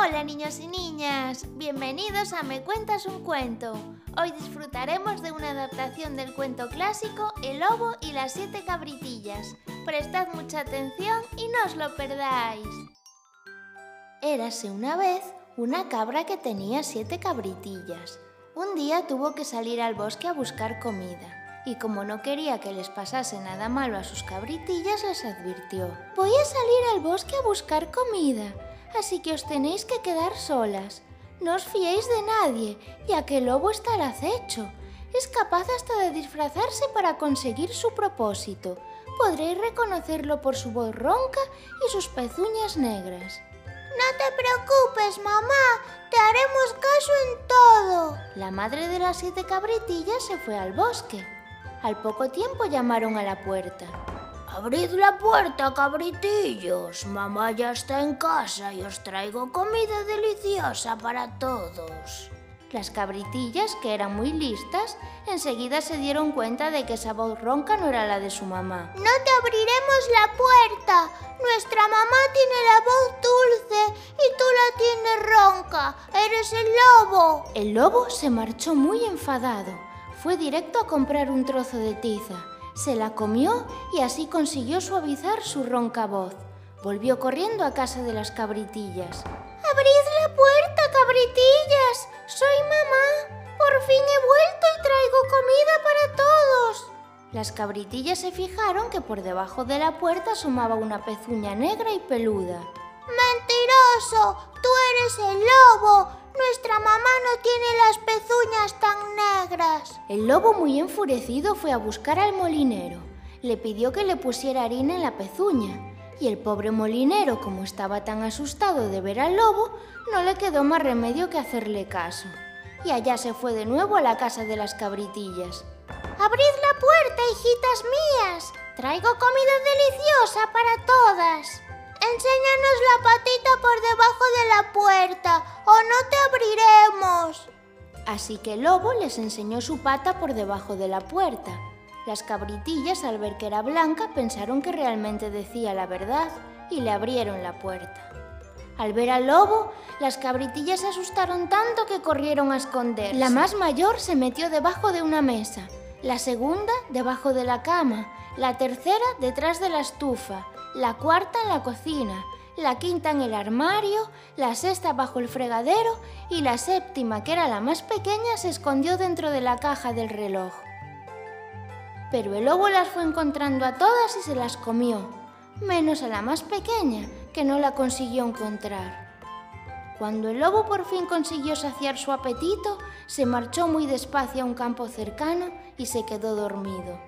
Hola niños y niñas, bienvenidos a Me Cuentas un Cuento. Hoy disfrutaremos de una adaptación del cuento clásico El Lobo y las Siete Cabritillas. Prestad mucha atención y no os lo perdáis. Érase una vez una cabra que tenía siete cabritillas. Un día tuvo que salir al bosque a buscar comida y como no quería que les pasase nada malo a sus cabritillas, les advirtió. Voy a salir al bosque a buscar comida así que os tenéis que quedar solas. No os fiéis de nadie, ya que el lobo está al acecho. Es capaz hasta de disfrazarse para conseguir su propósito. Podréis reconocerlo por su voz ronca y sus pezuñas negras. No te preocupes, mamá, te haremos caso en todo. La madre de las siete cabritillas se fue al bosque. Al poco tiempo llamaron a la puerta. Abrid la puerta, cabritillos. Mamá ya está en casa y os traigo comida deliciosa para todos. Las cabritillas, que eran muy listas, enseguida se dieron cuenta de que esa voz ronca no era la de su mamá. No te abriremos la puerta. Nuestra mamá tiene la voz dulce y tú la tienes ronca. Eres el lobo. El lobo se marchó muy enfadado. Fue directo a comprar un trozo de tiza se la comió y así consiguió suavizar su ronca voz. Volvió corriendo a casa de las cabritillas. ¡Abrid la puerta, cabritillas! ¡Soy mamá! ¡Por fin he vuelto y traigo comida para todos! Las cabritillas se fijaron que por debajo de la puerta asomaba una pezuña negra y peluda. ¡Mentiroso! ¡Tú eres el lobo! Nuestra mamá no tiene las pezuñas tan negras. El lobo, muy enfurecido, fue a buscar al molinero. Le pidió que le pusiera harina en la pezuña. Y el pobre molinero, como estaba tan asustado de ver al lobo, no le quedó más remedio que hacerle caso. Y allá se fue de nuevo a la casa de las cabritillas. ¡Abrid la puerta, hijitas mías! Traigo comida deliciosa para todas. Enséñanos la patita por debajo de la puerta o no te abriremos. Así que el lobo les enseñó su pata por debajo de la puerta. Las cabritillas, al ver que era blanca, pensaron que realmente decía la verdad y le abrieron la puerta. Al ver al lobo, las cabritillas se asustaron tanto que corrieron a esconder. La más mayor se metió debajo de una mesa, la segunda debajo de la cama, la tercera detrás de la estufa, la cuarta en la cocina, la quinta en el armario, la sexta bajo el fregadero y la séptima, que era la más pequeña, se escondió dentro de la caja del reloj. Pero el lobo las fue encontrando a todas y se las comió, menos a la más pequeña, que no la consiguió encontrar. Cuando el lobo por fin consiguió saciar su apetito, se marchó muy despacio a un campo cercano y se quedó dormido.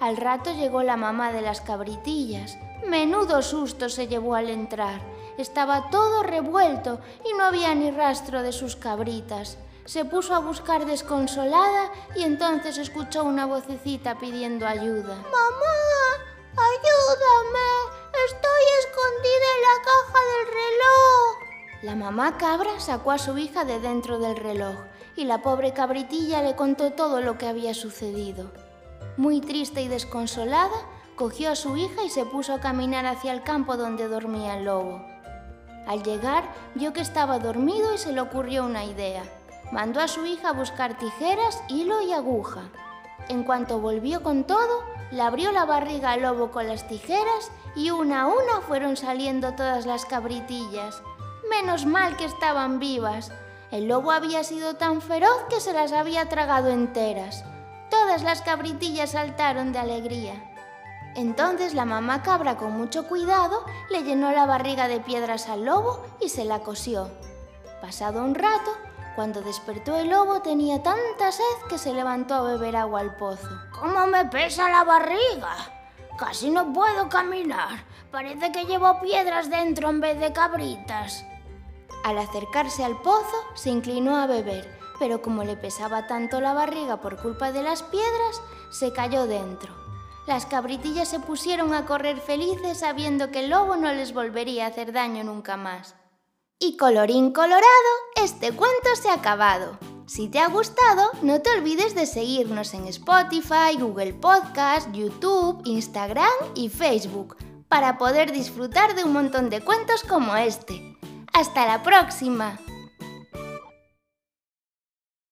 Al rato llegó la mamá de las cabritillas. Menudo susto se llevó al entrar. Estaba todo revuelto y no había ni rastro de sus cabritas. Se puso a buscar desconsolada y entonces escuchó una vocecita pidiendo ayuda. ¡Mamá! ¡Ayúdame! Estoy escondida en la caja del reloj. La mamá cabra sacó a su hija de dentro del reloj y la pobre cabritilla le contó todo lo que había sucedido. Muy triste y desconsolada, cogió a su hija y se puso a caminar hacia el campo donde dormía el lobo. Al llegar, vio que estaba dormido y se le ocurrió una idea. Mandó a su hija a buscar tijeras, hilo y aguja. En cuanto volvió con todo, le abrió la barriga al lobo con las tijeras y una a una fueron saliendo todas las cabritillas. Menos mal que estaban vivas. El lobo había sido tan feroz que se las había tragado enteras. Todas las cabritillas saltaron de alegría. Entonces la mamá cabra con mucho cuidado le llenó la barriga de piedras al lobo y se la cosió. Pasado un rato, cuando despertó el lobo tenía tanta sed que se levantó a beber agua al pozo. ¿Cómo me pesa la barriga? Casi no puedo caminar. Parece que llevo piedras dentro en vez de cabritas. Al acercarse al pozo, se inclinó a beber pero como le pesaba tanto la barriga por culpa de las piedras, se cayó dentro. Las cabritillas se pusieron a correr felices sabiendo que el lobo no les volvería a hacer daño nunca más. Y colorín colorado, este cuento se ha acabado. Si te ha gustado, no te olvides de seguirnos en Spotify, Google Podcast, YouTube, Instagram y Facebook para poder disfrutar de un montón de cuentos como este. Hasta la próxima.